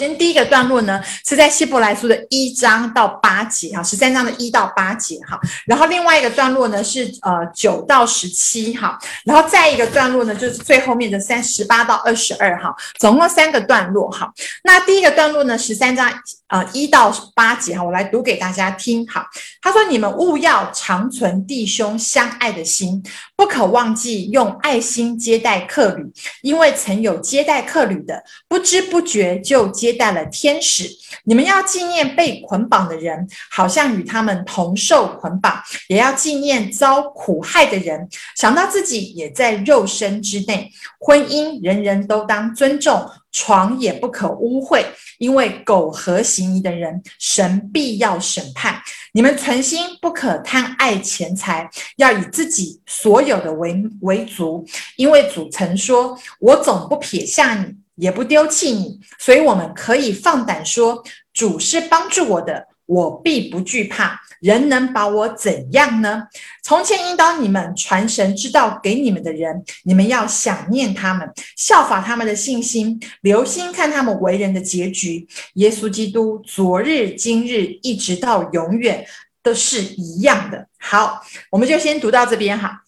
先第一个段落呢，是在希伯来书的一章到八节哈，十三章的一到八节哈。然后另外一个段落呢是呃九到十七哈。然后再一个段落呢就是最后面的三十八到二十二哈，总共三个段落哈。那第一个段落呢，十三章呃一到八节哈，我来读给大家听哈。他说：“你们务要长存弟兄相爱的心，不可忘记用爱心接待客旅，因为曾有接待客旅的，不知不觉就接。”接待了天使，你们要纪念被捆绑的人，好像与他们同受捆绑；也要纪念遭苦害的人，想到自己也在肉身之内。婚姻人人都当尊重，床也不可污秽，因为苟合行淫的人，神必要审判。你们存心不可贪爱钱财，要以自己所有的为为足，因为主曾说：“我总不撇下你。”也不丢弃你，所以我们可以放胆说：主是帮助我的，我必不惧怕。人能把我怎样呢？从前引导你们传神之道给你们的人，你们要想念他们，效法他们的信心，留心看他们为人的结局。耶稣基督昨日、今日一直到永远都是一样的。好，我们就先读到这边哈。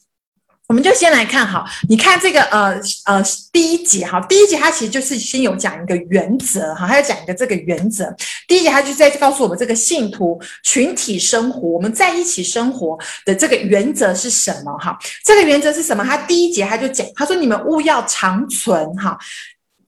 我们就先来看哈，你看这个呃呃第一节哈，第一节它其实就是先有讲一个原则哈，它要讲一个这个原则。第一节它就在告诉我们这个信徒群体生活，我们在一起生活的这个原则是什么哈？这个原则是什么？它第一节它就讲，他说你们务要长存哈。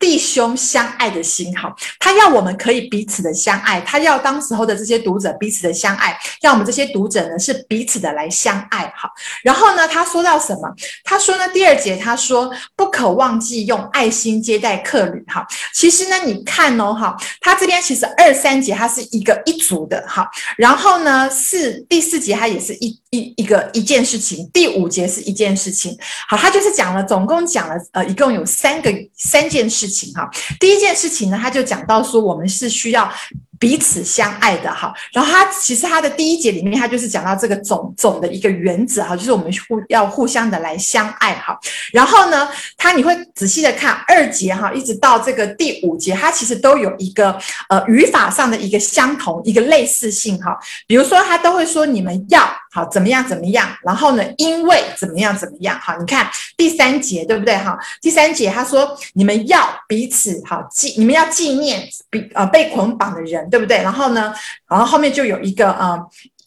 弟兄相爱的心，好，他要我们可以彼此的相爱，他要当时候的这些读者彼此的相爱，让我们这些读者呢是彼此的来相爱，好。然后呢，他说到什么？他说呢，第二节他说不可忘记用爱心接待客旅，哈。其实呢，你看哦，哈，他这边其实二三节他是一个一组的，哈。然后呢，四第四节他也是一一一个一件事情，第五节是一件事情，好，他就是讲了，总共讲了呃，一共有三个三件事情。情哈，第一件事情呢，他就讲到说，我们是需要。彼此相爱的哈，然后他其实他的第一节里面，他就是讲到这个总总的一个原则哈，就是我们互要互相的来相爱哈。然后呢，他你会仔细的看二节哈，一直到这个第五节，它其实都有一个呃语法上的一个相同一个类似性哈。比如说，他都会说你们要好怎么样怎么样，然后呢，因为怎么样怎么样好。你看第三节对不对哈？第三节他说你们要彼此好纪，你们要纪念比呃被捆绑的人。对不对？然后呢，然后后面就有一个呃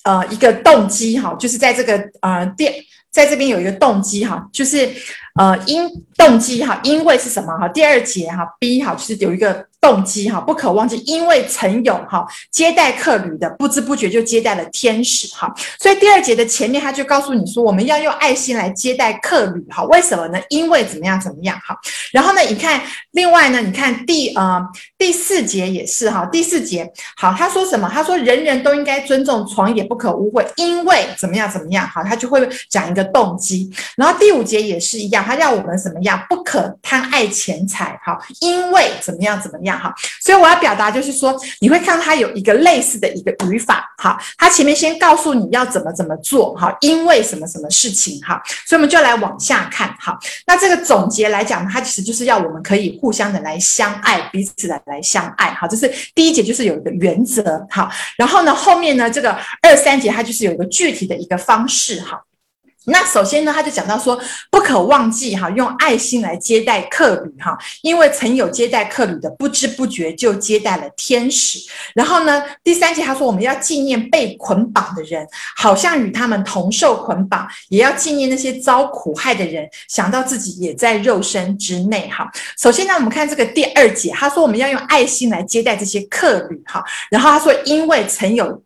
呃一个动机哈，就是在这个呃电在这边有一个动机哈，就是呃因动机哈，因为是什么哈？第二节哈，B 哈，就是有一个。动机哈，不可忘记，因为曾有哈接待客旅的，不知不觉就接待了天使哈。所以第二节的前面他就告诉你说，我们要用爱心来接待客旅哈。为什么呢？因为怎么样怎么样哈。然后呢，你看另外呢，你看第呃第四节也是哈，第四节好，他说什么？他说人人都应该尊重，床也不可污秽，因为怎么样怎么样哈，他就会讲一个动机。然后第五节也是一样，他要我们怎么样？不可贪爱钱财哈，因为怎么样怎么样。哈，所以我要表达就是说，你会看到它有一个类似的一个语法哈，它前面先告诉你要怎么怎么做哈，因为什么什么事情哈，所以我们就来往下看哈。那这个总结来讲呢，它其实就是要我们可以互相的来相爱，彼此的来相爱哈。这是第一节，就是有一个原则哈。然后呢，后面呢，这个二三节它就是有一个具体的一个方式哈。那首先呢，他就讲到说，不可忘记哈，用爱心来接待客旅哈，因为曾有接待客旅的，不知不觉就接待了天使。然后呢，第三节他说，我们要纪念被捆绑的人，好像与他们同受捆绑；也要纪念那些遭苦害的人，想到自己也在肉身之内哈。首先呢，我们看这个第二节，他说我们要用爱心来接待这些客旅哈。然后他说，因为曾有。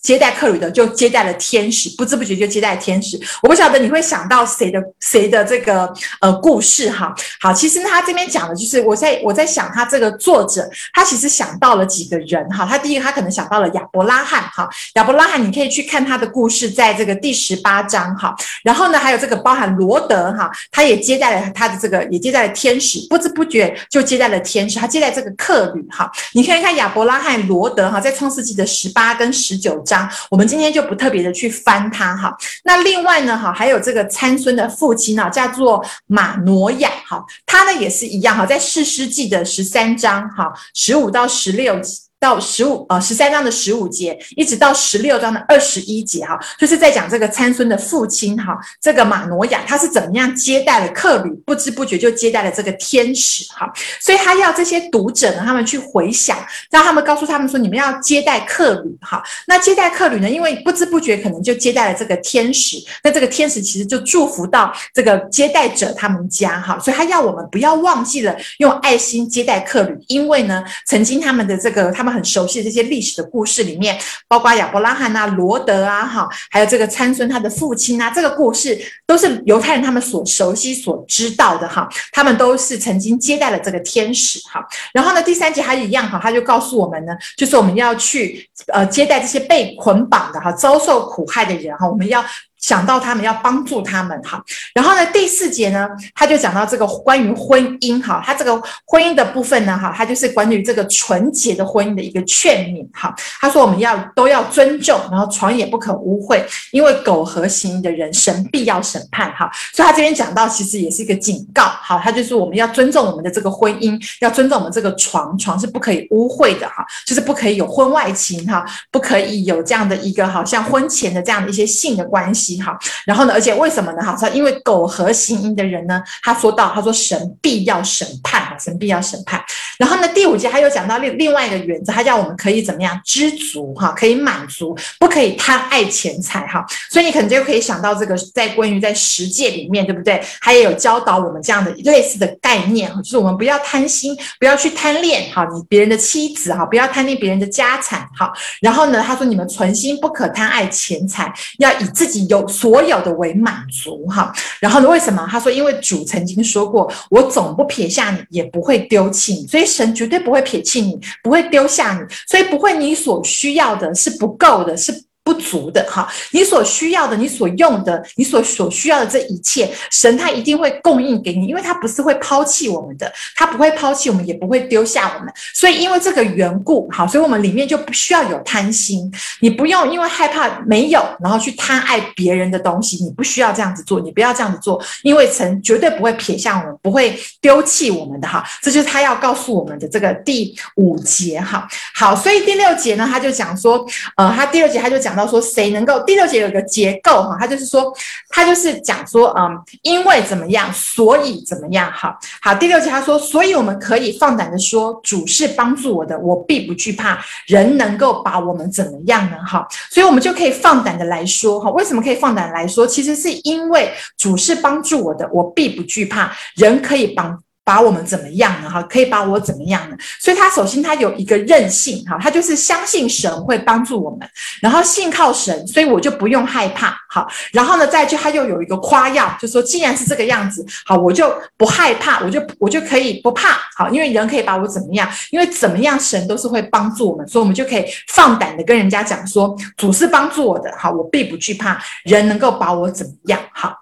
接待客旅的就接待了天使，不知不觉就接待了天使。我不晓得你会想到谁的谁的这个呃故事哈。好，其实他这边讲的就是我在我在想他这个作者，他其实想到了几个人哈。他第一个他可能想到了亚伯拉罕哈，亚伯拉罕你可以去看他的故事，在这个第十八章哈。然后呢，还有这个包含罗德哈，他也接待了他的这个也接待了天使，不知不觉就接待了天使，他接待这个客旅哈。你可以看亚伯拉罕、罗德哈，在创世纪的十八跟十九。九章，我们今天就不特别的去翻它哈。那另外呢，哈，还有这个参孙的父亲呢，叫做马挪亚哈，他呢也是一样哈，在四世纪的十三章哈，十五到十六。到十五呃十三章的十五节，一直到十六章的二十一节哈，就是在讲这个参孙的父亲哈，这个马挪亚他是怎么样接待了客旅，不知不觉就接待了这个天使哈，所以他要这些读者呢，他们去回想，让他们告诉他们说，你们要接待客旅哈。那接待客旅呢，因为不知不觉可能就接待了这个天使，那这个天使其实就祝福到这个接待者他们家哈，所以他要我们不要忘记了用爱心接待客旅，因为呢，曾经他们的这个他们。很熟悉这些历史的故事里面，包括亚伯拉罕啊、罗德啊，哈，还有这个参孙他的父亲啊，这个故事都是犹太人他们所熟悉、所知道的哈。他们都是曾经接待了这个天使哈。然后呢，第三节还一样哈，他就告诉我们呢，就是我们要去呃接待这些被捆绑的哈、遭受苦害的人哈，我们要。想到他们要帮助他们哈，然后呢，第四节呢，他就讲到这个关于婚姻哈，他这个婚姻的部分呢哈，他就是关于这个纯洁的婚姻的一个劝勉哈。他说我们要都要尊重，然后床也不可污秽，因为苟合行的人，神必要审判哈。所以他这边讲到其实也是一个警告，哈，他就是我们要尊重我们的这个婚姻，要尊重我们这个床，床是不可以污秽的哈，就是不可以有婚外情哈，不可以有这样的一个好像婚前的这样的一些性的关系。好，然后呢？而且为什么呢？哈，他因为苟合行淫的人呢，他说到，他说神必要审判，哈，神必要审判。然后呢，第五节他又讲到另另外一个原则，他叫我们可以怎么样知足，哈，可以满足，不可以贪爱钱财，哈。所以你可能就可以想到这个，在关于在十诫里面，对不对？他也有教导我们这样的类似的概念，哈，就是我们不要贪心，不要去贪恋，哈，你别人的妻子，哈，不要贪恋别人的家产，哈。然后呢，他说你们存心不可贪爱钱财，要以自己有。所有的为满足哈，然后呢？为什么？他说，因为主曾经说过，我总不撇下你，也不会丢弃你，所以神绝对不会撇弃你，不会丢下你，所以不会你所需要的是不够的，是。不足的哈，你所需要的，你所用的，你所所需要的这一切，神他一定会供应给你，因为他不是会抛弃我们的，他不会抛弃我们，也不会丢下我们。所以因为这个缘故，好，所以我们里面就不需要有贪心，你不用因为害怕没有，然后去贪爱别人的东西，你不需要这样子做，你不要这样子做，因为神绝对不会撇下我们，不会丢弃我们的哈。这就是他要告诉我们的这个第五节哈。好，所以第六节呢，他就讲说，呃，他第六节他就讲。到到说谁能够，第六节有个结构哈，他就是说，他就是讲说，嗯，因为怎么样，所以怎么样，哈，好，第六节他说，所以我们可以放胆的说，主是帮助我的，我必不惧怕，人能够把我们怎么样呢？哈，所以我们就可以放胆的来说，哈，为什么可以放胆来说？其实是因为主是帮助我的，我必不惧怕，人可以帮。把我们怎么样呢？哈，可以把我怎么样呢？所以他首先他有一个韧性，哈，他就是相信神会帮助我们，然后信靠神，所以我就不用害怕，好，然后呢，再去他又有一个夸耀，就说既然是这个样子，好，我就不害怕，我就我就可以不怕，好，因为人可以把我怎么样？因为怎么样，神都是会帮助我们，所以我们就可以放胆的跟人家讲说，主是帮助我的，好，我必不惧怕，人能够把我怎么样？好。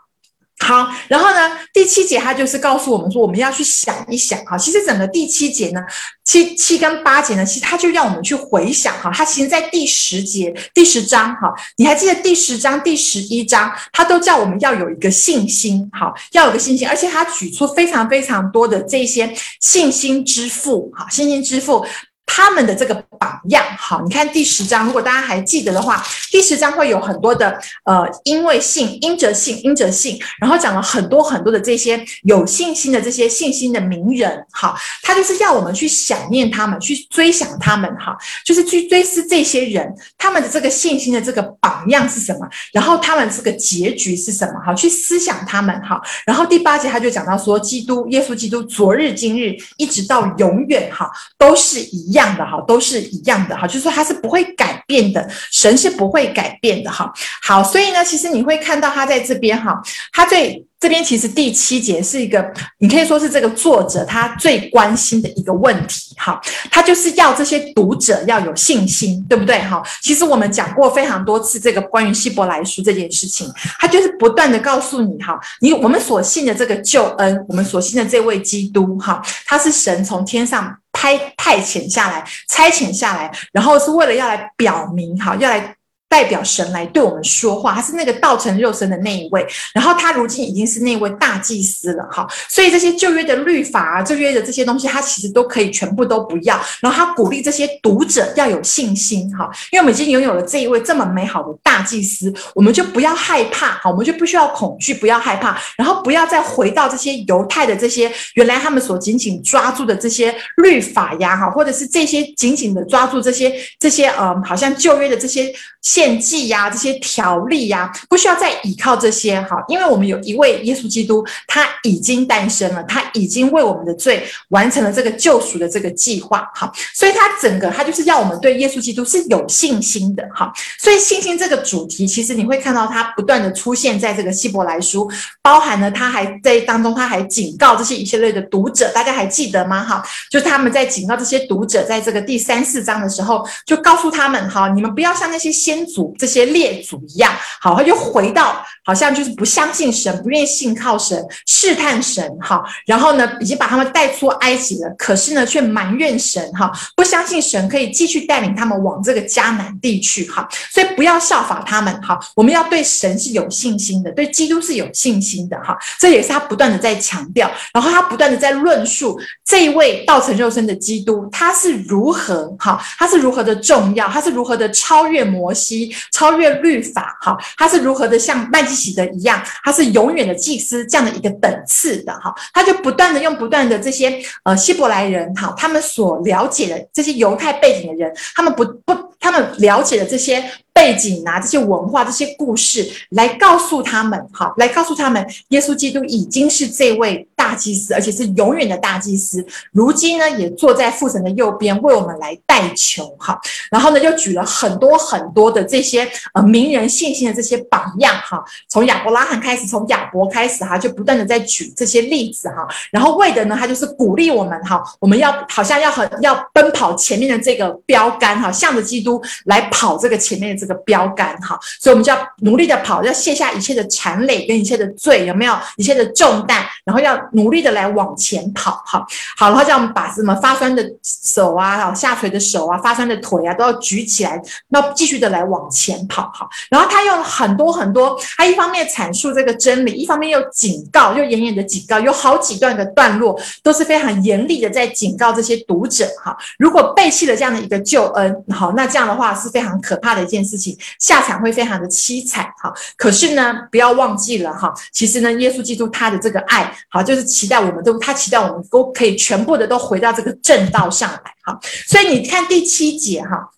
好，然后呢，第七节他就是告诉我们说，我们要去想一想哈。其实整个第七节呢，七七跟八节呢，其实他就让我们去回想哈。他其实在第十节、第十章哈，你还记得第十章、第十一章，他都叫我们要有一个信心，哈，要有个信心，而且他举出非常非常多的这些信心之父，哈，信心之父。他们的这个榜样，好，你看第十章，如果大家还记得的话，第十章会有很多的呃，因为信，因着信，因着信，然后讲了很多很多的这些有信心的这些信心的名人，好，他就是要我们去想念他们，去追想他们，哈，就是去追思这些人，他们的这个信心的这个榜样是什么，然后他们这个结局是什么，好，去思想他们，哈，然后第八节他就讲到说，基督耶稣基督昨日今日一直到永远，哈，都是一样。一样的哈，都是一样的哈，就是说它是不会改变的，神是不会改变的哈。好，所以呢，其实你会看到他在这边哈，他最这边其实第七节是一个，你可以说是这个作者他最关心的一个问题哈，他就是要这些读者要有信心，对不对哈？其实我们讲过非常多次这个关于希伯来书这件事情，他就是不断的告诉你哈，你我们所信的这个救恩，我们所信的这位基督哈，他是神从天上。派派遣下来，差遣下来，然后是为了要来表明，哈，要来代表神来对我们说话，他是那个道成肉身的那一位，然后他如今已经是那位大祭司了哈，所以这些旧约的律法啊，旧约的这些东西，他其实都可以全部都不要，然后他鼓励这些读者要有信心哈，因为我们已经拥有了这一位这么美好的大祭司，我们就不要害怕哈，我们就不需要恐惧，不要害怕，然后不要再回到这些犹太的这些原来他们所紧紧抓住的这些律法呀哈，或者是这些紧紧的抓住这些这些呃，好像旧约的这些。献祭呀，这些条例呀，不需要再依靠这些哈，因为我们有一位耶稣基督，他已经诞生了，他已经为我们的罪完成了这个救赎的这个计划哈，所以他整个他就是要我们对耶稣基督是有信心的哈，所以信心这个主题，其实你会看到它不断的出现在这个希伯来书，包含了他还在当中，他还警告这些以色列的读者，大家还记得吗？哈，就是他们在警告这些读者，在这个第三四章的时候，就告诉他们哈，你们不要像那些先族这些列祖一样，好，他就回到好像就是不相信神，不愿意信靠神，试探神，哈，然后呢，已经把他们带出埃及了，可是呢，却埋怨神，哈，不相信神可以继续带领他们往这个迦南地去，哈，所以不要效法他们，哈，我们要对神是有信心的，对基督是有信心的，哈，这也是他不断的在强调，然后他不断的在论述这一位道成肉身的基督，他是如何，哈，他是如何的重要，他是如何的超越摩西。超越律法，哈，他是如何的像麦基洗德一样，他是永远的祭司这样的一个等次的，哈，他就不断的用不断的这些呃希伯来人，哈，他们所了解的这些犹太背景的人，他们不不，他们了解的这些。背景啊，这些文化、这些故事，来告诉他们，好，来告诉他们，耶稣基督已经是这位大祭司，而且是永远的大祭司。如今呢，也坐在父神的右边，为我们来代求，哈。然后呢，又举了很多很多的这些呃名人信心的这些榜样，哈。从亚伯拉罕开始，从亚伯开始，哈，就不断的在举这些例子，哈。然后为的呢，他就是鼓励我们，哈，我们要好像要很要奔跑前面的这个标杆，哈，向着基督来跑这个前面的这个。标杆哈，所以我们就要努力的跑，要卸下一切的缠累跟一切的罪，有没有一切的重担？然后要努力的来往前跑，哈，好，然后叫我们把什么发酸的手啊，下垂的手啊，发酸的腿啊，都要举起来，那继续的来往前跑，哈。然后他用很多很多，他一方面阐述这个真理，一方面又警告，又严严的警告，有好几段的段落都是非常严厉的在警告这些读者，哈，如果背弃了这样的一个救恩，好，那这样的话是非常可怕的一件事。事情下场会非常的凄惨哈，可是呢，不要忘记了哈，其实呢，耶稣基督他的这个爱，好，就是期待我们都，他期待我们都可以全部的都回到这个正道上来哈，所以你看第七节哈。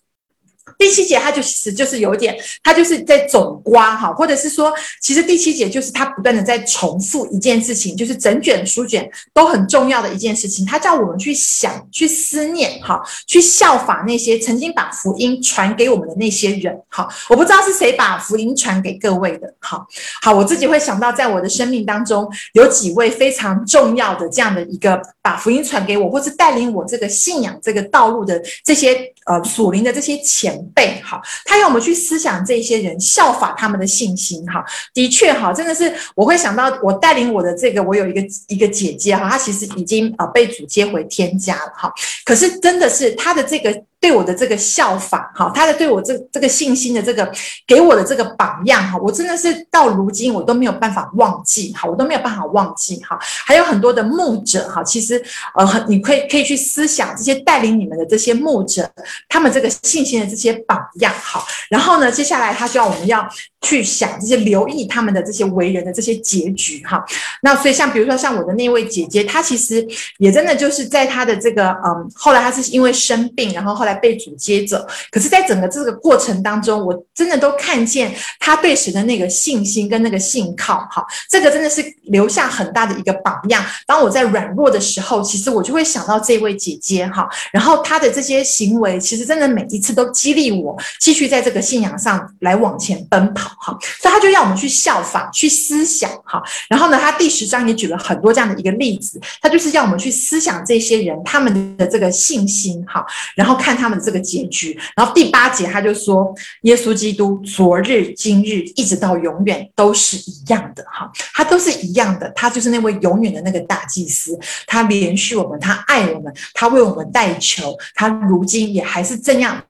第七节，他就其实就是有点，他就是在总括哈，或者是说，其实第七节就是他不断的在重复一件事情，就是整卷书卷都很重要的一件事情，他叫我们去想、去思念，哈，去效法那些曾经把福音传给我们的那些人，哈，我不知道是谁把福音传给各位的，哈，好，我自己会想到，在我的生命当中有几位非常重要的这样的一个把福音传给我，或是带领我这个信仰这个道路的这些呃属灵的这些前辈哈，他要我们去思想这些人，效法他们的信心哈。的确哈，真的是我会想到，我带领我的这个，我有一个一个姐姐哈，她其实已经呃被主接回天家了哈。可是真的是她的这个。对我的这个效法，哈，他的对我这这个信心的这个给我的这个榜样，哈，我真的是到如今我都没有办法忘记，哈，我都没有办法忘记，哈，还有很多的牧者，哈，其实呃，很你可以可以去思想这些带领你们的这些牧者，他们这个信心的这些榜样，好，然后呢，接下来他就要我们要去想这些留意他们的这些为人的这些结局，哈，那所以像比如说像我的那位姐姐，她其实也真的就是在她的这个嗯，后来她是因为生病，然后后来。被主接走，可是，在整个这个过程当中，我真的都看见他对神的那个信心跟那个信靠，哈，这个真的是留下很大的一个榜样。当我在软弱的时候，其实我就会想到这位姐姐，哈，然后她的这些行为，其实真的每一次都激励我继续在这个信仰上来往前奔跑，哈。所以他就让我们去效仿、去思想，哈。然后呢，他第十章也举了很多这样的一个例子，他就是要我们去思想这些人他们的这个信心，哈，然后看。他们这个结局，然后第八节他就说，耶稣基督昨日、今日一直到永远都是一样的，哈，他都是一样的，他就是那位永远的那个大祭司，他连续我们，他爱我们，他为我们代求，他如今也还是这样。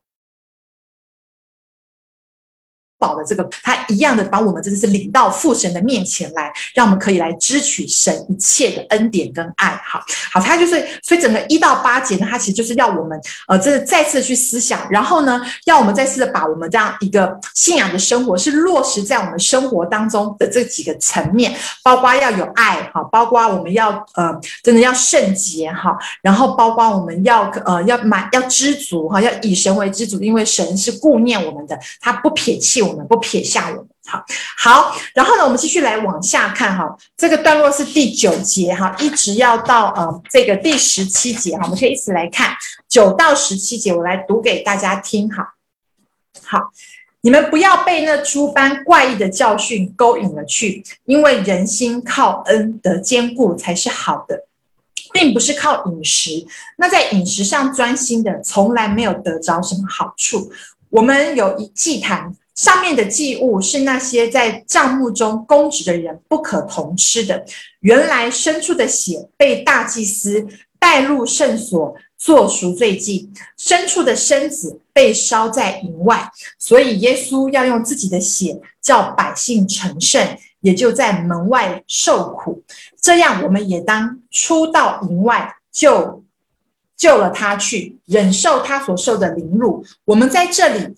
宝的这个，他一样的把我们真的是领到父神的面前来，让我们可以来支取神一切的恩典跟爱。好，好，他就是所以整个一到八节呢，他其实就是要我们呃，这是再次去思想，然后呢，要我们再次的把我们这样一个信仰的生活是落实在我们生活当中的这几个层面，包括要有爱哈，包括我们要呃真的要圣洁哈，然后包括我们要呃要满要知足哈，要以神为知足，因为神是顾念我们的，他不撇弃我们，不撇下我们。好，好，然后呢，我们继续来往下看哈，这个段落是第九节哈，一直要到呃这个第十七节哈，我们可以一起来看九到十七节，我来读给大家听哈。好，你们不要被那诸般怪异的教训勾引了去，因为人心靠恩得坚固才是好的，并不是靠饮食。那在饮食上专心的，从来没有得着什么好处。我们有一祭坛。上面的祭物是那些在帐幕中供职的人不可同吃的。原来牲畜的血被大祭司带入圣所做赎罪祭，牲畜的身子被烧在营外，所以耶稣要用自己的血叫百姓成圣，也就在门外受苦。这样，我们也当出到营外就救了他去，忍受他所受的凌辱。我们在这里。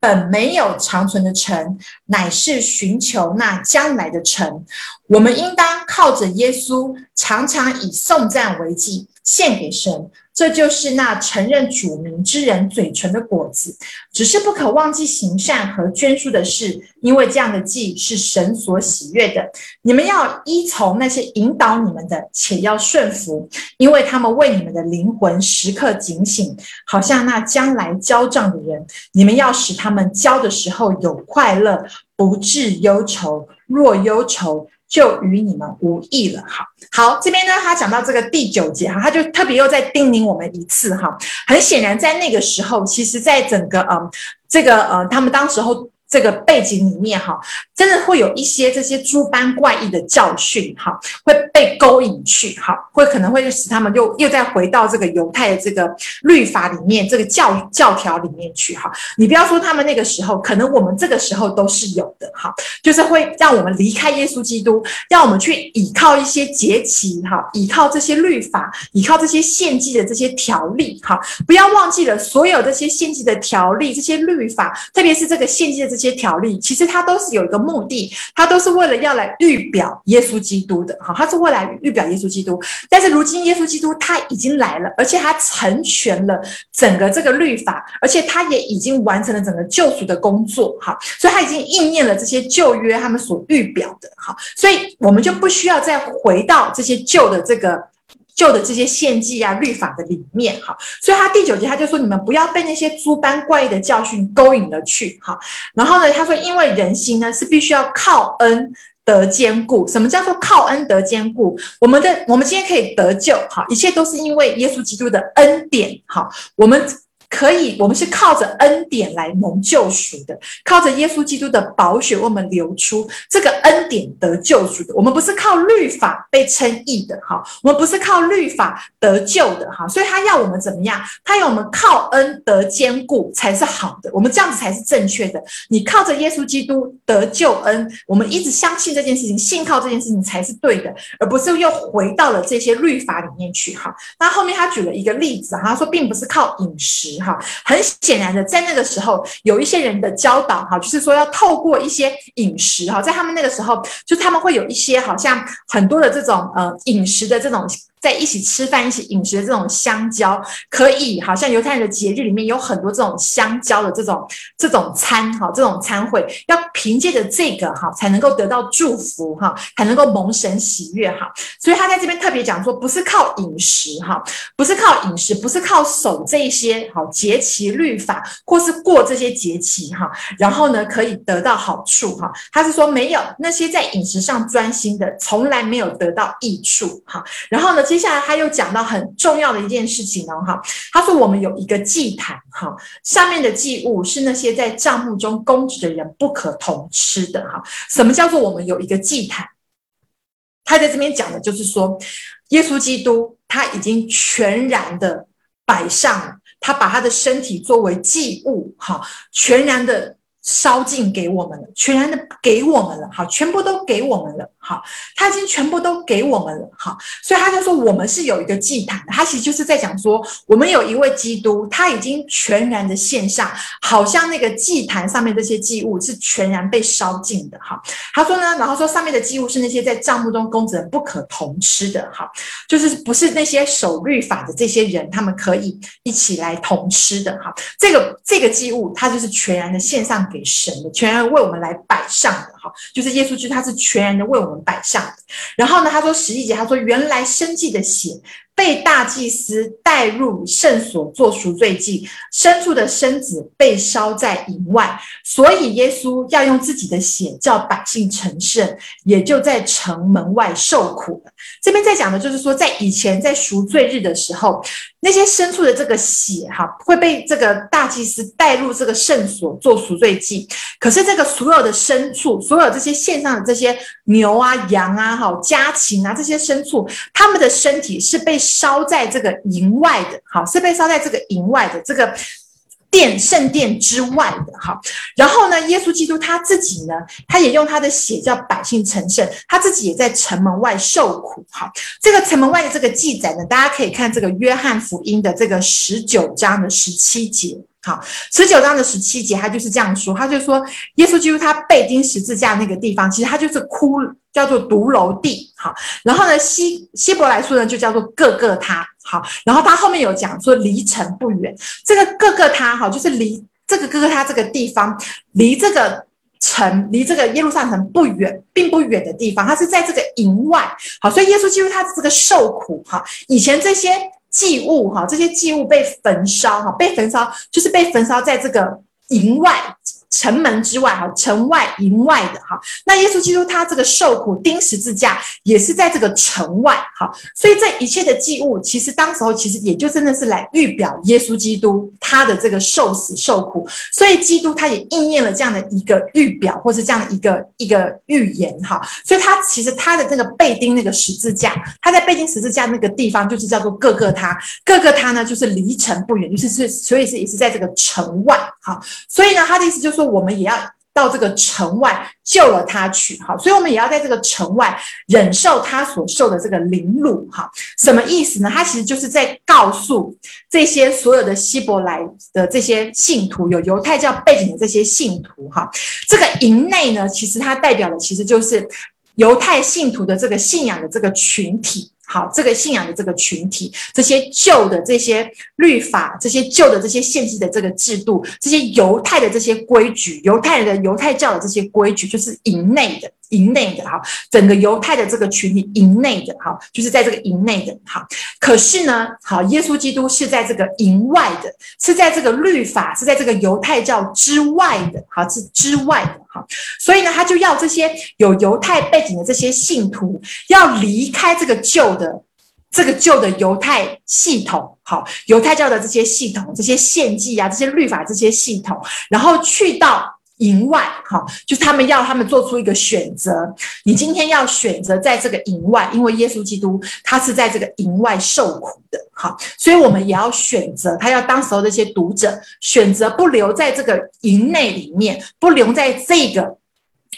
本没有长存的城，乃是寻求那将来的城。我们应当靠着耶稣，常常以颂赞为祭，献给神。这就是那承认主名之人嘴唇的果子。只是不可忘记行善和捐输的事，因为这样的祭是神所喜悦的。你们要依从那些引导你们的，且要顺服，因为他们为你们的灵魂时刻警醒，好像那将来交账的人。你们要使他们交的时候有快乐，不致忧愁。若忧愁，就与你们无异了。好，好，这边呢，他讲到这个第九节哈，他就特别又在叮咛我们一次哈。很显然，在那个时候，其实，在整个嗯，这个呃，他们当时候。这个背景里面哈，真的会有一些这些诸般怪异的教训哈，会被勾引去哈，会可能会使他们又又再回到这个犹太的这个律法里面，这个教教条里面去哈。你不要说他们那个时候，可能我们这个时候都是有的哈，就是会让我们离开耶稣基督，让我们去倚靠一些节期哈，倚靠这些律法，倚靠这些献祭的这些条例哈。不要忘记了，所有这些献祭的条例、这些律法，特别是这个献祭的这。这些条例其实它都是有一个目的，它都是为了要来预表耶稣基督的，哈，它是为了预表耶稣基督。但是如今耶稣基督他已经来了，而且他成全了整个这个律法，而且他也已经完成了整个救赎的工作，哈，所以他已经应验了这些旧约他们所预表的，哈，所以我们就不需要再回到这些旧的这个。旧的这些献祭啊、律法的里面，哈，所以他第九节他就说：你们不要被那些诸般怪异的教训勾引了去，哈。然后呢，他说：因为人心呢是必须要靠恩得坚固。什么叫做靠恩得坚固？我们的我们今天可以得救，哈，一切都是因为耶稣基督的恩典，哈，我们。可以，我们是靠着恩典来蒙救赎的，靠着耶稣基督的宝血为我们流出这个恩典得救赎的。我们不是靠律法被称义的，哈，我们不是靠律法得救的，哈。所以他要我们怎么样？他要我们靠恩得坚固才是好的，我们这样子才是正确的。你靠着耶稣基督得救恩，我们一直相信这件事情，信靠这件事情才是对的，而不是又回到了这些律法里面去，哈。那后面他举了一个例子，哈，他说并不是靠饮食。哈，很显然的，在那个时候，有一些人的教导，哈，就是说要透过一些饮食，哈，在他们那个时候，就他们会有一些好像很多的这种呃饮食的这种。在一起吃饭、一起饮食的这种香蕉，可以好像犹太人的节日里面有很多这种香蕉的这种这种餐哈，这种餐会要凭借着这个哈，才能够得到祝福哈，才能够蒙神喜悦哈。所以他在这边特别讲说，不是靠饮食哈，不是靠饮食，不是靠守这些好节期律法，或是过这些节期哈，然后呢可以得到好处哈。他是说没有那些在饮食上专心的，从来没有得到益处哈。然后呢？接下来他又讲到很重要的一件事情哦，哈，他说我们有一个祭坛，哈，上面的祭物是那些在帐幕中供职的人不可同吃的，哈。什么叫做我们有一个祭坛？他在这边讲的就是说，耶稣基督他已经全然的摆上了，他把他的身体作为祭物，哈，全然的。烧尽给我们了，全然的给我们了，好，全部都给我们了，好，他已经全部都给我们了，好，所以他就说我们是有一个祭坛的，他其实就是在讲说，我们有一位基督，他已经全然的献上，好像那个祭坛上面这些祭物是全然被烧尽的，哈，他说呢，然后说上面的祭物是那些在帐幕中供职人不可同吃的，哈，就是不是那些守律法的这些人，他们可以一起来同吃的，哈，这个这个祭物，他就是全然的献上给。神的全然为我们来摆上的就是耶稣基督，他是全然的为我们摆上。然后呢，他说十一节，他说原来生计的血。被大祭司带入圣所做赎罪祭，牲畜的身子被烧在营外，所以耶稣要用自己的血叫百姓成圣，也就在城门外受苦了。这边在讲的就是说，在以前在赎罪日的时候，那些牲畜的这个血哈会被这个大祭司带入这个圣所做赎罪祭，可是这个所有的牲畜，所有这些献上的这些牛啊、羊啊、哈家禽啊这些牲畜，他们的身体是被。烧在这个营外的，好，是被烧在这个营外的这个殿圣殿之外的，哈。然后呢，耶稣基督他自己呢，他也用他的血叫百姓成圣，他自己也在城门外受苦，哈。这个城门外的这个记载呢，大家可以看这个约翰福音的这个十九章的十七节。好，十九章的十七节，他就是这样说，他就说，耶稣基督他被钉十字架那个地方，其实他就是骷，叫做独楼地。好，然后呢，希希伯来书呢就叫做各个他。好，然后他后面有讲说离城不远，这个各个他，哈，就是离这个各个他这个地方，离这个城，离这个耶路撒冷不远，并不远的地方，他是在这个营外。好，所以耶稣基督他这个受苦，哈，以前这些。祭物哈，这些祭物被焚烧哈，被焚烧就是被焚烧在这个营外。城门之外，哈，城外营外的哈，那耶稣基督他这个受苦钉十字架，也是在这个城外，哈，所以这一切的祭物，其实当时候其实也就真的是来预表耶稣基督他的这个受死受苦，所以基督他也应验了这样的一个预表，或是这样的一个一个预言，哈，所以他其实他的这个被钉那个十字架，他在被钉十字架那个地方就是叫做各个他，各个他呢就是离城不远，就是是所以是也是在这个城外，哈，所以呢他的意思就是。说我们也要到这个城外救了他去，好，所以我们也要在这个城外忍受他所受的这个凌辱，哈，什么意思呢？他其实就是在告诉这些所有的希伯来的这些信徒，有犹太教背景的这些信徒，哈，这个营内呢，其实它代表的其实就是犹太信徒的这个信仰的这个群体。好，这个信仰的这个群体，这些旧的这些律法，这些旧的这些限制的这个制度，这些犹太的这些规矩，犹太人的犹太教的这些规矩，就是营内的。营内的哈，整个犹太的这个群体，营内的哈，就是在这个营内的哈。可是呢，好，耶稣基督是在这个营外的，是在这个律法，是在这个犹太教之外的，好，是之外的哈。所以呢，他就要这些有犹太背景的这些信徒，要离开这个旧的、这个旧的犹太系统，好，犹太教的这些系统、这些献祭啊、这些律法这些系统，然后去到。营外，哈，就是他们要他们做出一个选择。你今天要选择在这个营外，因为耶稣基督他是在这个营外受苦的，哈，所以我们也要选择。他要当时候这些读者选择不留在这个营内里面，不留在这个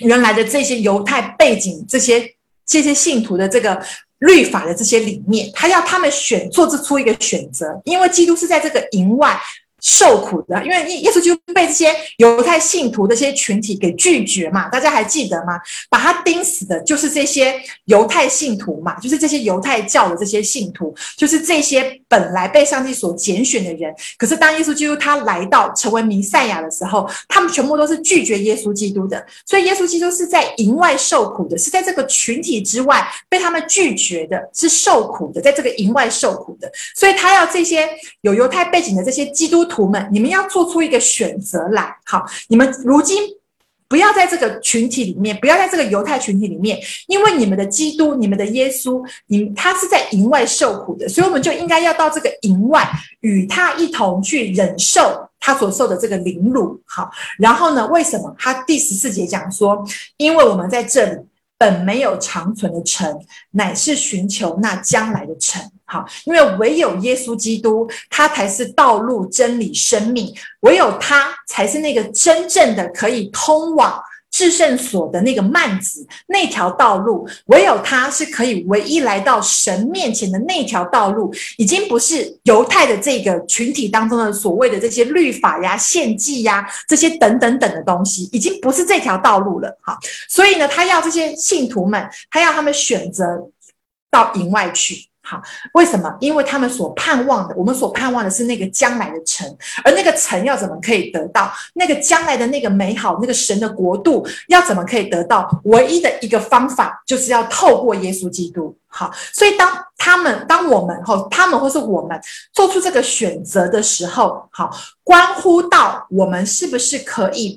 原来的这些犹太背景、这些这些信徒的这个律法的这些里面，他要他们选做出一个选择，因为基督是在这个营外。受苦的，因为耶耶稣就被这些犹太信徒的这些群体给拒绝嘛，大家还记得吗？把他钉死的就是这些犹太信徒嘛，就是这些犹太教的这些信徒，就是这些本来被上帝所拣选的人。可是当耶稣基督他来到成为弥赛亚的时候，他们全部都是拒绝耶稣基督的。所以耶稣基督是在营外受苦的，是在这个群体之外被他们拒绝的，是受苦的，在这个营外受苦的。所以他要这些有犹太背景的这些基督徒们，你们要做出一个选择来。好，你们如今不要在这个群体里面，不要在这个犹太群体里面，因为你们的基督、你们的耶稣，你他是在营外受苦的，所以我们就应该要到这个营外，与他一同去忍受他所受的这个凌辱。好，然后呢，为什么他第十四节讲说，因为我们在这里本没有长存的城，乃是寻求那将来的城。好，因为唯有耶稣基督，他才是道路、真理、生命，唯有他才是那个真正的可以通往。至圣所的那个幔子，那条道路，唯有他是可以唯一来到神面前的那条道路，已经不是犹太的这个群体当中的所谓的这些律法呀、献祭呀这些等等等的东西，已经不是这条道路了。哈，所以呢，他要这些信徒们，他要他们选择到营外去。好，为什么？因为他们所盼望的，我们所盼望的是那个将来的城，而那个城要怎么可以得到？那个将来的那个美好，那个神的国度要怎么可以得到？唯一的一个方法，就是要透过耶稣基督。好，所以当他们、当我们或他们或是我们做出这个选择的时候，好，关乎到我们是不是可以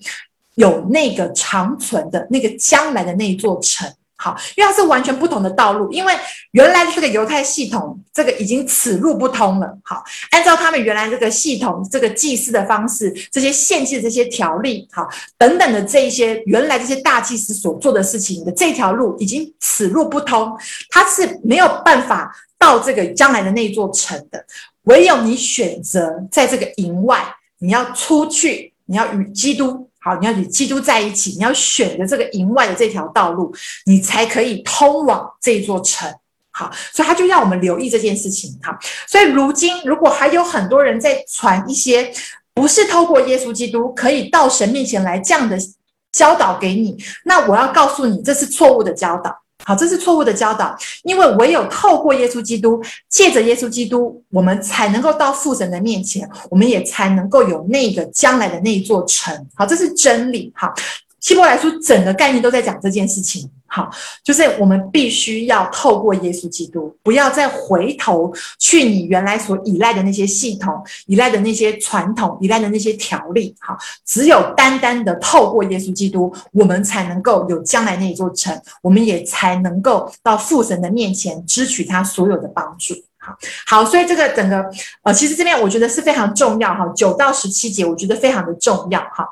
有那个长存的那个将来的那一座城。好，因为它是完全不同的道路，因为原来的这个犹太系统，这个已经此路不通了。好，按照他们原来这个系统，这个祭祀的方式，这些献祭的这些条例，好，等等的这一些原来这些大祭司所做的事情的这条路，已经此路不通，它是没有办法到这个将来的那座城的。唯有你选择在这个营外，你要出去，你要与基督。好，你要与基督在一起，你要选择这个营外的这条道路，你才可以通往这座城。好，所以他就让我们留意这件事情。好，所以如今如果还有很多人在传一些不是透过耶稣基督可以到神面前来这样的教导给你，那我要告诉你，这是错误的教导。好，这是错误的教导，因为唯有透过耶稣基督，借着耶稣基督，我们才能够到父神的面前，我们也才能够有那个将来的那一座城。好，这是真理。好。希伯来书整个概念都在讲这件事情，好，就是我们必须要透过耶稣基督，不要再回头去你原来所依赖的那些系统、依赖的那些传统、依赖的那些条例，好，只有单单的透过耶稣基督，我们才能够有将来那一座城，我们也才能够到父神的面前支取他所有的帮助，好，好，所以这个整个呃，其实这边我觉得是非常重要哈，九到十七节我觉得非常的重要哈。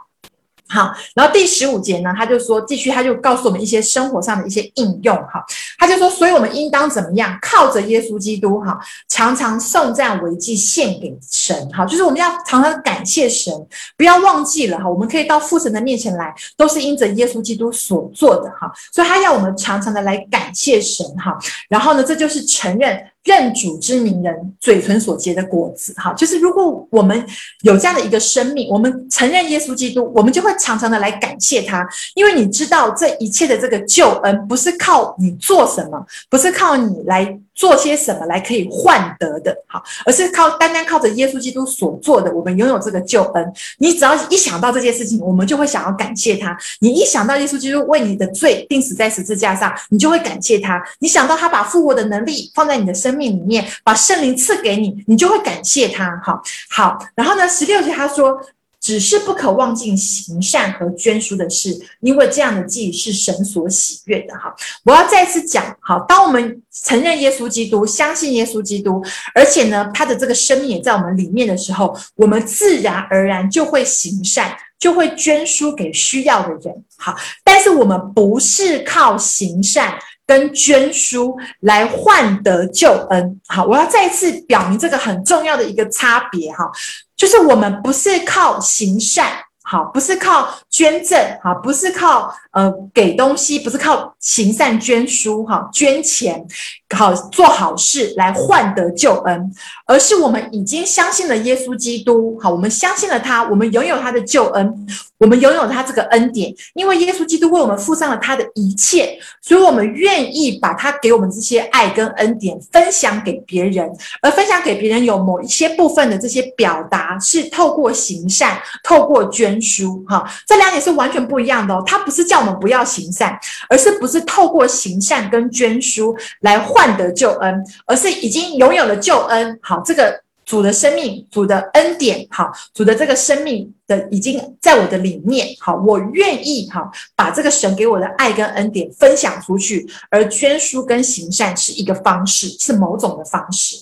好，然后第十五节呢，他就说，继续他就告诉我们一些生活上的一些应用哈，他就说，所以我们应当怎么样，靠着耶稣基督哈，常常颂赞为祭献给神哈，就是我们要常常感谢神，不要忘记了哈，我们可以到父神的面前来，都是因着耶稣基督所做的哈，所以他要我们常常的来感谢神哈，然后呢，这就是承认。认主之名人嘴唇所结的果子，哈，就是如果我们有这样的一个生命，我们承认耶稣基督，我们就会常常的来感谢他，因为你知道这一切的这个救恩不是靠你做什么，不是靠你来。做些什么来可以换得的，好，而是靠单单靠着耶稣基督所做的，我们拥有这个救恩。你只要一想到这件事情，我们就会想要感谢他。你一想到耶稣基督为你的罪钉死在十字架上，你就会感谢他。你想到他把复活的能力放在你的生命里面，把圣灵赐给你，你就会感谢他。好，好，然后呢，十六节他说。只是不可忘记行善和捐书的事，因为这样的祭是神所喜悦的。哈，我要再次讲，好，当我们承认耶稣基督，相信耶稣基督，而且呢，他的这个生命也在我们里面的时候，我们自然而然就会行善，就会捐书给需要的人。好，但是我们不是靠行善。跟捐书来换得救恩，好，我要再次表明这个很重要的一个差别哈，就是我们不是靠行善，好，不是靠捐赠，好，不是靠呃给东西，不是靠行善捐书哈，捐钱。好，做好事来换得救恩，而是我们已经相信了耶稣基督。好，我们相信了他，我们拥有他的救恩，我们拥有他这个恩典。因为耶稣基督为我们付上了他的一切，所以我们愿意把他给我们这些爱跟恩典分享给别人。而分享给别人有某一些部分的这些表达，是透过行善，透过捐书。哈，这两点是完全不一样的哦。他不是叫我们不要行善，而是不是透过行善跟捐书来换。得救恩，而是已经拥有了救恩。好，这个主的生命，主的恩典，好，主的这个生命的已经在我的里面。好，我愿意好把这个神给我的爱跟恩典分享出去，而捐书跟行善是一个方式，是某种的方式。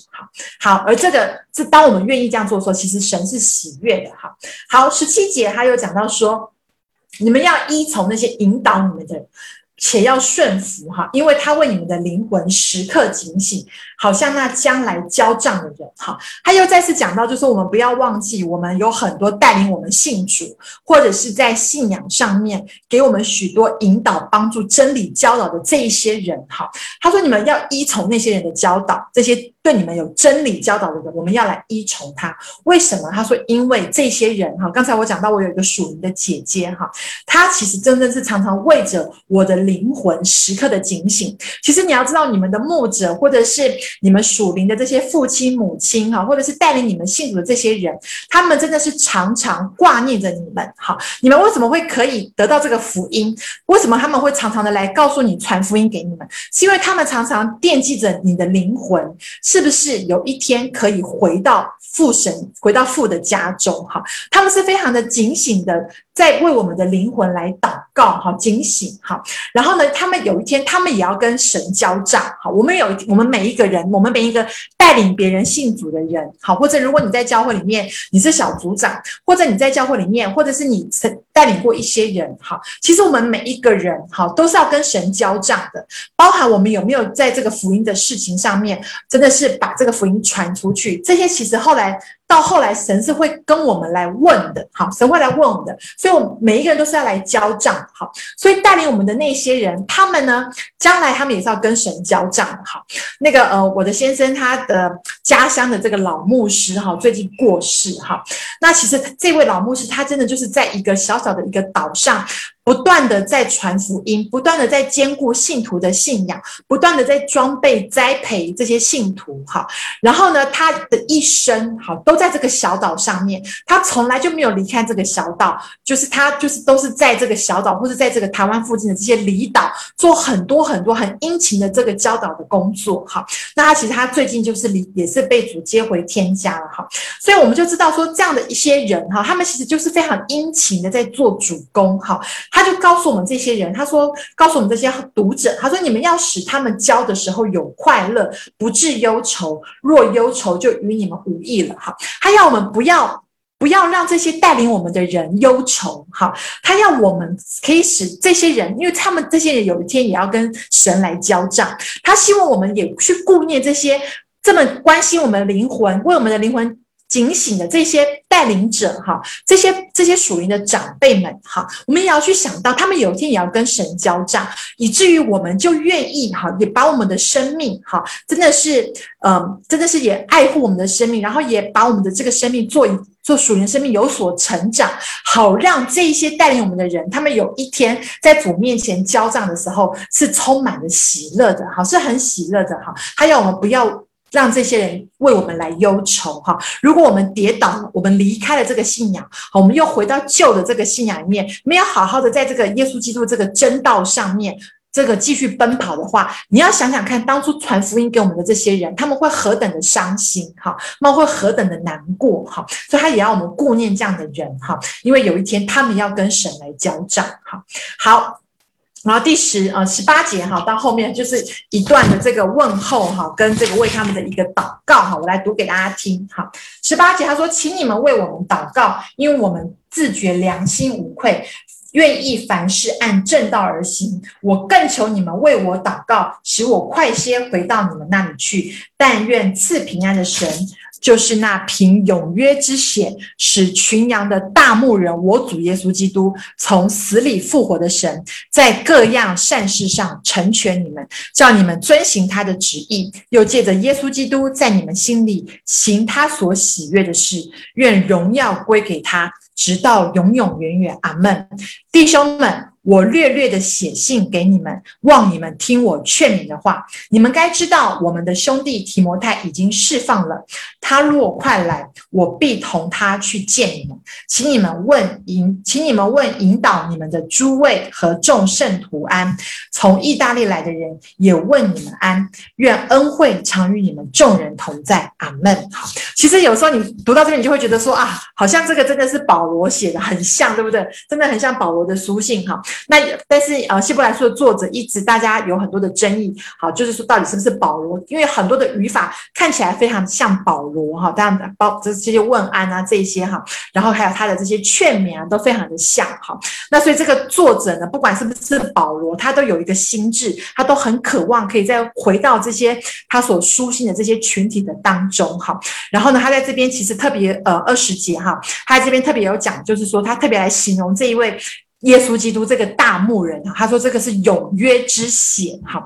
好，好，而这个是当我们愿意这样做的时候，其实神是喜悦的。好，好，十七节他又讲到说，你们要依从那些引导你们的。且要顺服哈，因为他为你们的灵魂时刻警醒，好像那将来交账的人哈。他又再次讲到，就是我们不要忘记，我们有很多带领我们信主，或者是在信仰上面给我们许多引导、帮助、真理教导的这一些人哈。他说，你们要依从那些人的教导，这些对你们有真理教导的人，我们要来依从他。为什么？他说，因为这些人哈，刚才我讲到，我有一个属灵的姐姐哈，她其实真的是常常为着我的灵魂时刻的警醒。其实你要知道，你们的牧者或者是你们属灵的这些父亲母亲哈，或者是带领你们信主的这些人，他们真的是常常挂念着你们。哈，你们为什么会可以得到这个福音？为什么他们会常常的来告诉你传福音给你们？是因为他们常常惦记着你的灵魂，是不是有一天可以回到父神，回到父的家中？哈，他们是非常的警醒的。在为我们的灵魂来祷告，哈，警醒，哈。然后呢，他们有一天，他们也要跟神交账，哈。我们有，我们每一个人，我们每一个带领别人信主的人，好，或者如果你在教会里面，你是小组长，或者你在教会里面，或者是你曾带领过一些人，哈。其实我们每一个人，哈，都是要跟神交账的，包含我们有没有在这个福音的事情上面，真的是把这个福音传出去。这些其实后来。到后来，神是会跟我们来问的，好，神会来问我们的，所以，我们每一个人都是要来交账，好，所以带领我们的那些人，他们呢，将来他们也是要跟神交账，好，那个呃，我的先生他的家乡的这个老牧师，哈，最近过世，哈，那其实这位老牧师他真的就是在一个小小的一个岛上。不断的在传福音，不断的在兼顾信徒的信仰，不断的在装备栽培这些信徒，哈。然后呢，他的一生，哈，都在这个小岛上面，他从来就没有离开这个小岛，就是他就是都是在这个小岛，或者在这个台湾附近的这些离岛，做很多很多很殷勤的这个教导的工作，哈。那他其实他最近就是离，也是被主接回天家了，哈。所以我们就知道说，这样的一些人，哈，他们其实就是非常殷勤的在做主工，哈。他就告诉我们这些人，他说：“告诉我们这些读者，他说你们要使他们教的时候有快乐，不致忧愁。若忧愁，就与你们无益了。哈，他要我们不要不要让这些带领我们的人忧愁。哈，他要我们可以使这些人，因为他们这些人有一天也要跟神来交账。他希望我们也去顾念这些这么关心我们的灵魂，为我们的灵魂。”警醒的这些带领者哈，这些这些属灵的长辈们哈，我们也要去想到，他们有一天也要跟神交账，以至于我们就愿意哈，也把我们的生命哈，真的是嗯，真的是也爱护我们的生命，然后也把我们的这个生命做一做属灵生命有所成长，好让这一些带领我们的人，他们有一天在主面前交账的时候是充满了喜乐的，哈，是很喜乐的哈，还有我们不要。让这些人为我们来忧愁哈。如果我们跌倒了，我们离开了这个信仰，好，我们又回到旧的这个信仰里面，没有好好的在这个耶稣基督这个真道上面，这个继续奔跑的话，你要想想看，当初传福音给我们的这些人，他们会何等的伤心哈，他们会何等的难过哈。所以他也要我们顾念这样的人哈，因为有一天他们要跟神来交账哈。好。然后第十呃十八节哈，到后面就是一段的这个问候哈，跟这个为他们的一个祷告哈，我来读给大家听哈。十八节他说：“请你们为我们祷告，因为我们自觉良心无愧，愿意凡事按正道而行。我更求你们为我祷告，使我快些回到你们那里去。但愿赐平安的神。”就是那凭永约之血使群羊的大牧人，我主耶稣基督从死里复活的神，在各样善事上成全你们，叫你们遵行他的旨意，又借着耶稣基督在你们心里行他所喜悦的事，愿荣耀归给他，直到永永远远。阿门，弟兄们。我略略的写信给你们，望你们听我劝勉的话。你们该知道，我们的兄弟提摩太已经释放了。他若快来，我必同他去见你们。请你们问引，请你们问引导你们的诸位和众圣徒安。从意大利来的人也问你们安。愿恩惠常与你们众人同在。阿门。好，其实有时候你读到这边，你就会觉得说啊，好像这个真的是保罗写的，很像，对不对？真的很像保罗的书信哈。那但是呃，希伯来书的作者一直大家有很多的争议，好，就是说到底是不是保罗？因为很多的语法看起来非常像保罗哈，当然包这些问安啊这些哈，然后还有他的这些劝勉啊都非常的像哈。那所以这个作者呢，不管是不是保罗，他都有一个心智，他都很渴望可以再回到这些他所书信的这些群体的当中哈。然后呢，他在这边其实特别呃二十节哈，他在这边特别有讲，就是说他特别来形容这一位。耶稣基督这个大牧人，他说这个是永约之血，哈，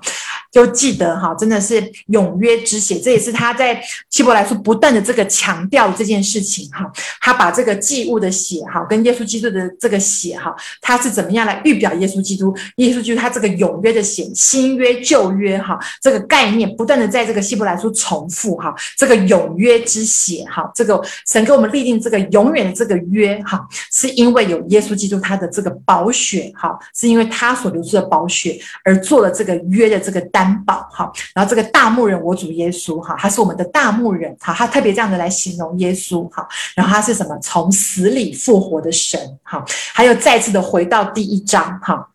就记得哈，真的是永约之血，这也是他在希伯来书不断的这个强调这件事情，哈，他把这个祭物的血，哈，跟耶稣基督的这个血，哈，他是怎么样来预表耶稣基督？耶稣基督他这个永约的血，新约旧约，哈，这个概念不断的在这个希伯来书重复，哈，这个永约之血，哈，这个神给我们立定这个永远的这个约，哈，是因为有耶稣基督他的这个。宝血，哈，是因为他所流出的宝血而做了这个约的这个单担保，哈，然后这个大牧人我主耶稣，哈，他是我们的大牧人，哈，他特别这样子来形容耶稣，哈，然后他是什么？从死里复活的神，哈，还有再次的回到第一章，哈。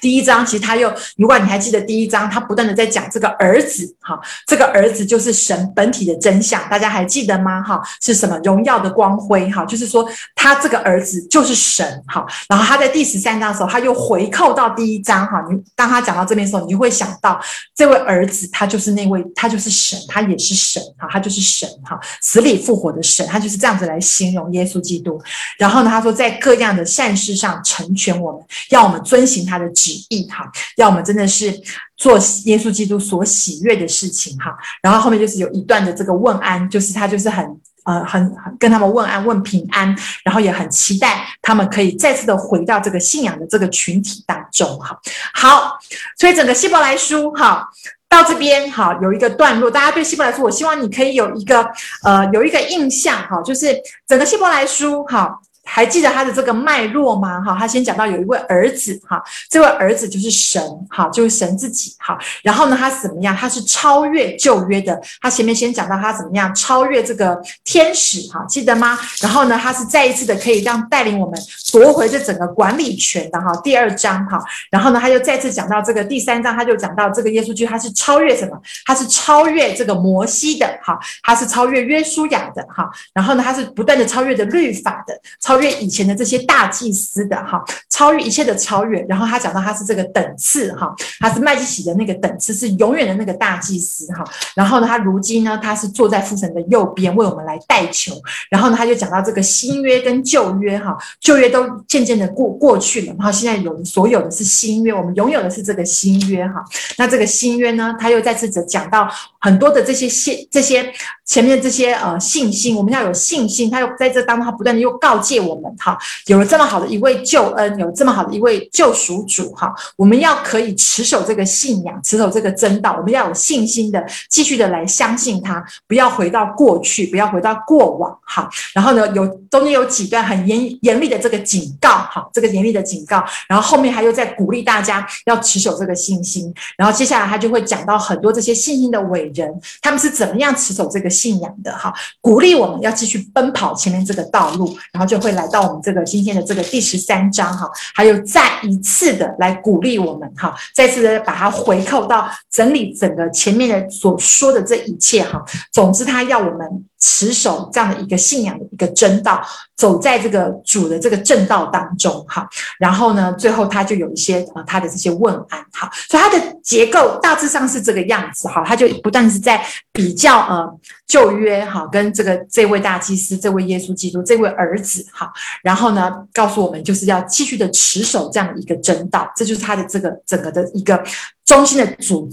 第一章其实他又，如果你还记得第一章，他不断的在讲这个儿子，哈，这个儿子就是神本体的真相，大家还记得吗？哈，是什么荣耀的光辉？哈，就是说他这个儿子就是神，哈。然后他在第十三章的时候，他又回扣到第一章，哈。你当他讲到这边的时候，你就会想到这位儿子，他就是那位，他就是神，他也是神，哈，他就是神，哈，死里复活的神，他就是这样子来形容耶稣基督。然后呢，他说在各样的善事上成全我们，要我们遵行他的旨。意哈，要我们真的是做耶稣基督所喜悦的事情哈。然后后面就是有一段的这个问安，就是他就是很呃很跟他们问安问平安，然后也很期待他们可以再次的回到这个信仰的这个群体当中哈。好，所以整个希伯来书哈到这边哈有一个段落，大家对希伯来书，我希望你可以有一个呃有一个印象哈，就是整个希伯来书哈。还记得他的这个脉络吗？哈，他先讲到有一位儿子，哈，这位儿子就是神，哈，就是神自己，哈。然后呢，他怎么样？他是超越旧约的。他前面先讲到他怎么样超越这个天使，哈，记得吗？然后呢，他是再一次的可以让带领我们夺回这整个管理权的，哈。第二章，哈。然后呢，他就再次讲到这个第三章，他就讲到这个耶稣基督，他是超越什么？他是超越这个摩西的，哈，他是超越约书亚的，哈。然后呢，他是不断的超越的律法的。超越越以前的这些大祭司的哈，超越一切的超越，然后他讲到他是这个等次哈，他是麦基洗的那个等次，是永远的那个大祭司哈。然后呢，他如今呢，他是坐在父神的右边为我们来代求。然后呢，他就讲到这个新约跟旧约哈，旧约都渐渐的过过去了，然后现在有所有的是新约，我们拥有的是这个新约哈。那这个新约呢，他又再次讲到很多的这些信这些前面这些呃信心，我们要有信心。他又在这当中，他不断的又告诫。我们哈有了这么好的一位救恩，有这么好的一位救赎主哈，我们要可以持守这个信仰，持守这个真道，我们要有信心的继续的来相信他，不要回到过去，不要回到过往哈。然后呢，有中间有几段很严严厉的这个警告哈，这个严厉的警告，然后后面还又在鼓励大家要持守这个信心。然后接下来他就会讲到很多这些信心的伟人，他们是怎么样持守这个信仰的哈，鼓励我们要继续奔跑前面这个道路，然后就会。来到我们这个今天的这个第十三章哈，还有再一次的来鼓励我们哈，再次的把它回扣到整理整个前面的所说的这一切哈。总之，他要我们持守这样的一个信仰的一个真道，走在这个主的这个正道当中哈。然后呢，最后他就有一些呃他的这些问安哈，所以他的结构大致上是这个样子哈。他就不断是在比较呃旧约哈跟这个这位大祭司、这位耶稣基督、这位儿子哈。然后呢，告诉我们就是要继续的持守这样的一个真道，这就是他的这个整个的一个中心的组织。